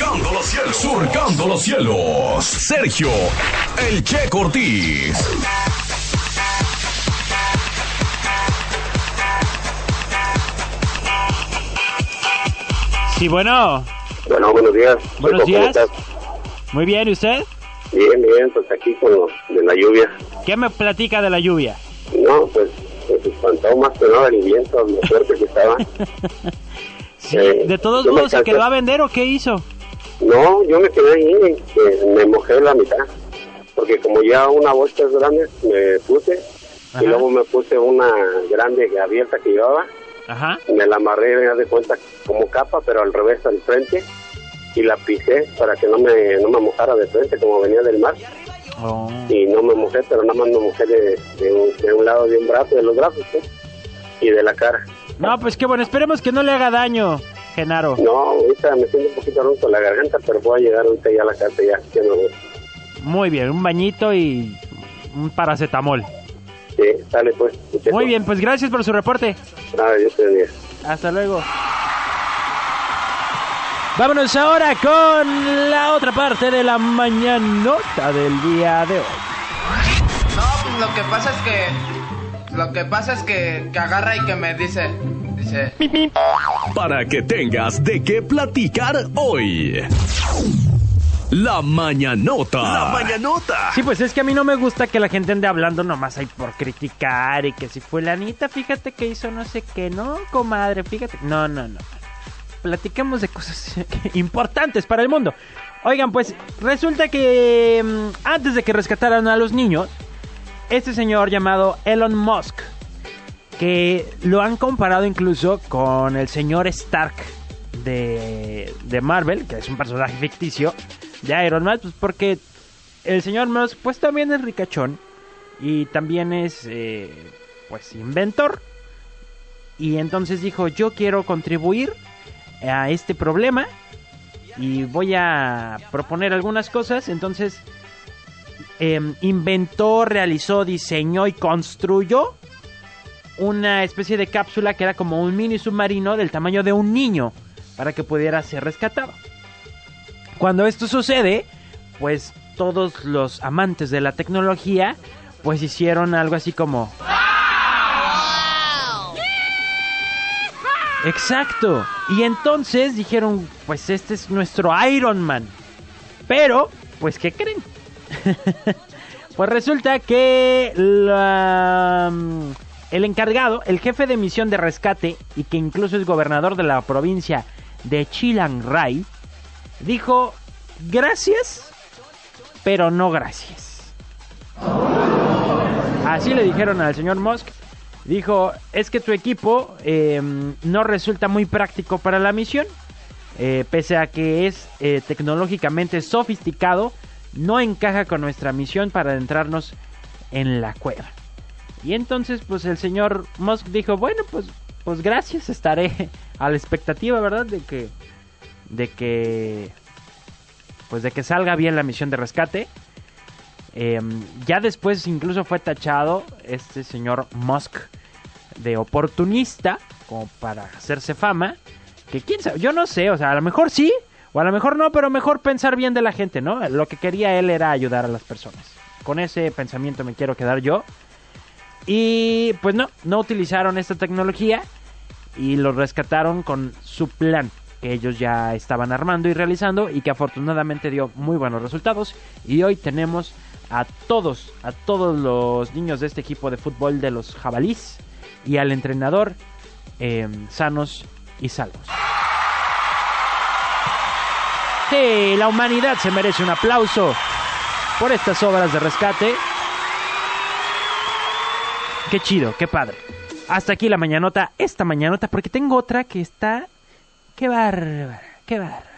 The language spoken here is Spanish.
Surcando los cielos. Surcando los cielos. Sergio, el Che Cortés. Sí, bueno. Bueno, buenos días. Buenos ¿Cómo días. Muy bien, ¿y usted? Bien, bien, pues aquí con lo de la lluvia. ¿Qué me platica de la lluvia? No, pues, pues espantó más que nada el viento, lo fuerte que estaba. Sí, Eh, de todos me modos, ¿se quedó a vender o qué hizo? No, yo me quedé ahí, eh, me mojé la mitad. Porque como ya una bolsa es grande, me puse. Ajá. Y luego me puse una grande abierta que llevaba. Ajá. Me la amarré, me de cuenta, como capa, pero al revés, al frente. Y la pisé para que no me, no me mojara de frente, como venía del mar. Oh. y no me mojé, pero nada más me mojé de, de un, de un lado de un brazo, de los brazos, y de la cara. No, pues qué bueno, esperemos que no le haga daño, Genaro. No, ahorita me siento un poquito ronco la garganta, pero voy a llegar ahorita ya a la casa, ya, ya me voy. Muy bien, un bañito y un paracetamol. Sí, sale pues. muchacho. Muy bien, pues gracias por su reporte. Nada, Dios te bendiga. Hasta luego. Vámonos ahora con la otra parte de la mañanota del día de hoy. No, pues lo que pasa es que. Lo que pasa es que, que agarra y que me dice. Dice. Para que tengas de qué platicar hoy. La mañanota. La mañanota. Sí, pues es que a mí no me gusta que la gente ande hablando nomás ahí por criticar y que si fulanita, fíjate que hizo no sé qué, no, comadre, fíjate. No, no, no. Platiquemos de cosas importantes para el mundo. Oigan, pues resulta que mm, antes de que rescataran a los niños, este señor llamado Elon Musk, que lo han comparado incluso con el señor Stark de, de Marvel, que es un personaje ficticio de Iron Man, pues porque el señor Musk pues también es ricachón y también es eh, pues inventor. Y entonces dijo, yo quiero contribuir a este problema y voy a proponer algunas cosas. Entonces em, inventó, realizó, diseñó y construyó una especie de cápsula que era como un mini submarino del tamaño de un niño para que pudiera ser rescatado. Cuando esto sucede, pues todos los amantes de la tecnología pues hicieron algo así como Exacto. Y entonces dijeron, pues este es nuestro Iron Man. Pero, pues ¿qué creen? pues resulta que mm, el encargado, el jefe de misión de rescate y que incluso es gobernador de la provincia de Chiang Rai, dijo, gracias, pero no gracias. Así le dijeron al señor Musk. Dijo, es que tu equipo eh, no resulta muy práctico para la misión. Eh, pese a que es eh, tecnológicamente sofisticado, no encaja con nuestra misión para adentrarnos en la cueva. Y entonces, pues el señor Musk dijo, bueno, pues, pues gracias, estaré a la expectativa, ¿verdad? De que, de que, pues de que salga bien la misión de rescate. Eh, ya después incluso fue tachado este señor Musk de oportunista, como para hacerse fama. Que quién sabe, yo no sé, o sea, a lo mejor sí, o a lo mejor no, pero mejor pensar bien de la gente, ¿no? Lo que quería él era ayudar a las personas. Con ese pensamiento me quiero quedar yo. Y pues no, no utilizaron esta tecnología y lo rescataron con su plan que ellos ya estaban armando y realizando y que afortunadamente dio muy buenos resultados. Y hoy tenemos a todos, a todos los niños de este equipo de fútbol de los jabalís y al entrenador eh, sanos y salvos. La humanidad se merece un aplauso por estas obras de rescate. Qué chido, qué padre. Hasta aquí la mañanota, esta mañanota, porque tengo otra que está... Qué bárbara, qué bárbara.